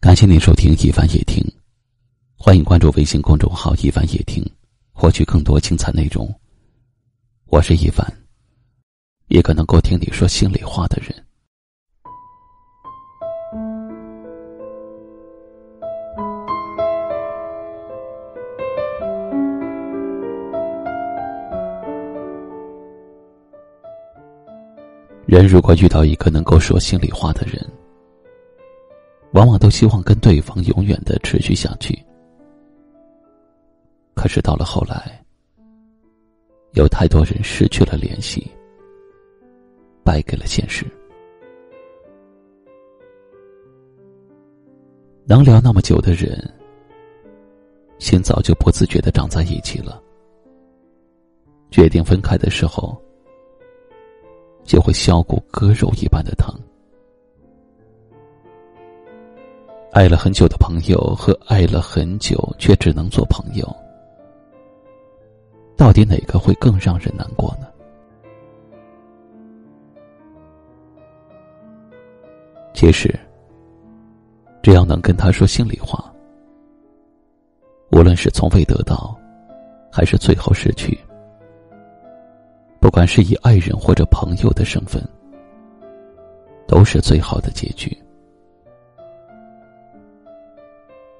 感谢您收听《一凡夜听》，欢迎关注微信公众号“一凡夜听”，获取更多精彩内容。我是一凡，一个能够听你说心里话的人。人如果遇到一个能够说心里话的人，往往都希望跟对方永远的持续下去。可是到了后来，有太多人失去了联系，败给了现实。能聊那么久的人，心早就不自觉的长在一起了。决定分开的时候。就会削骨割肉一般的疼。爱了很久的朋友和爱了很久却只能做朋友，到底哪个会更让人难过呢？其实，只要能跟他说心里话，无论是从未得到，还是最后失去。不管是以爱人或者朋友的身份，都是最好的结局。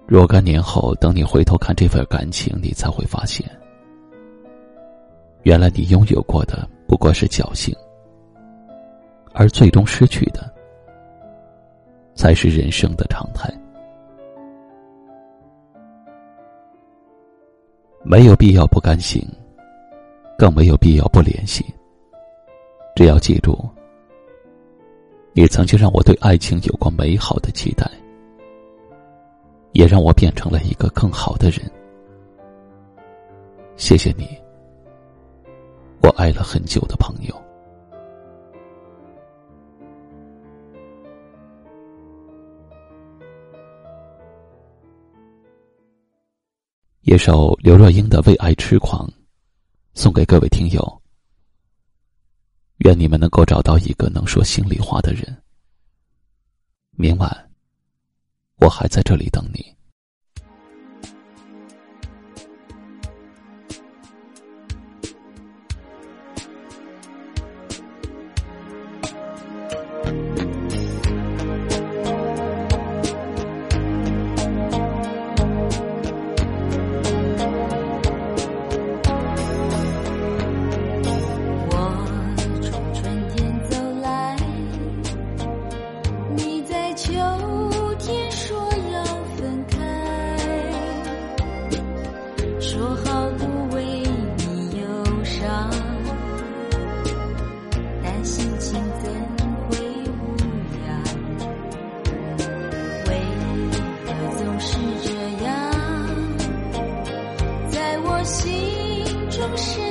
若干年后，等你回头看这份感情，你才会发现，原来你拥有过的不过是侥幸，而最终失去的，才是人生的常态。没有必要不甘心。更没有必要不联系。只要记住，你曾经让我对爱情有过美好的期待，也让我变成了一个更好的人。谢谢你，我爱了很久的朋友。一首刘若英的《为爱痴狂》。送给各位听友，愿你们能够找到一个能说心里话的人。明晚，我还在这里等你。心中是。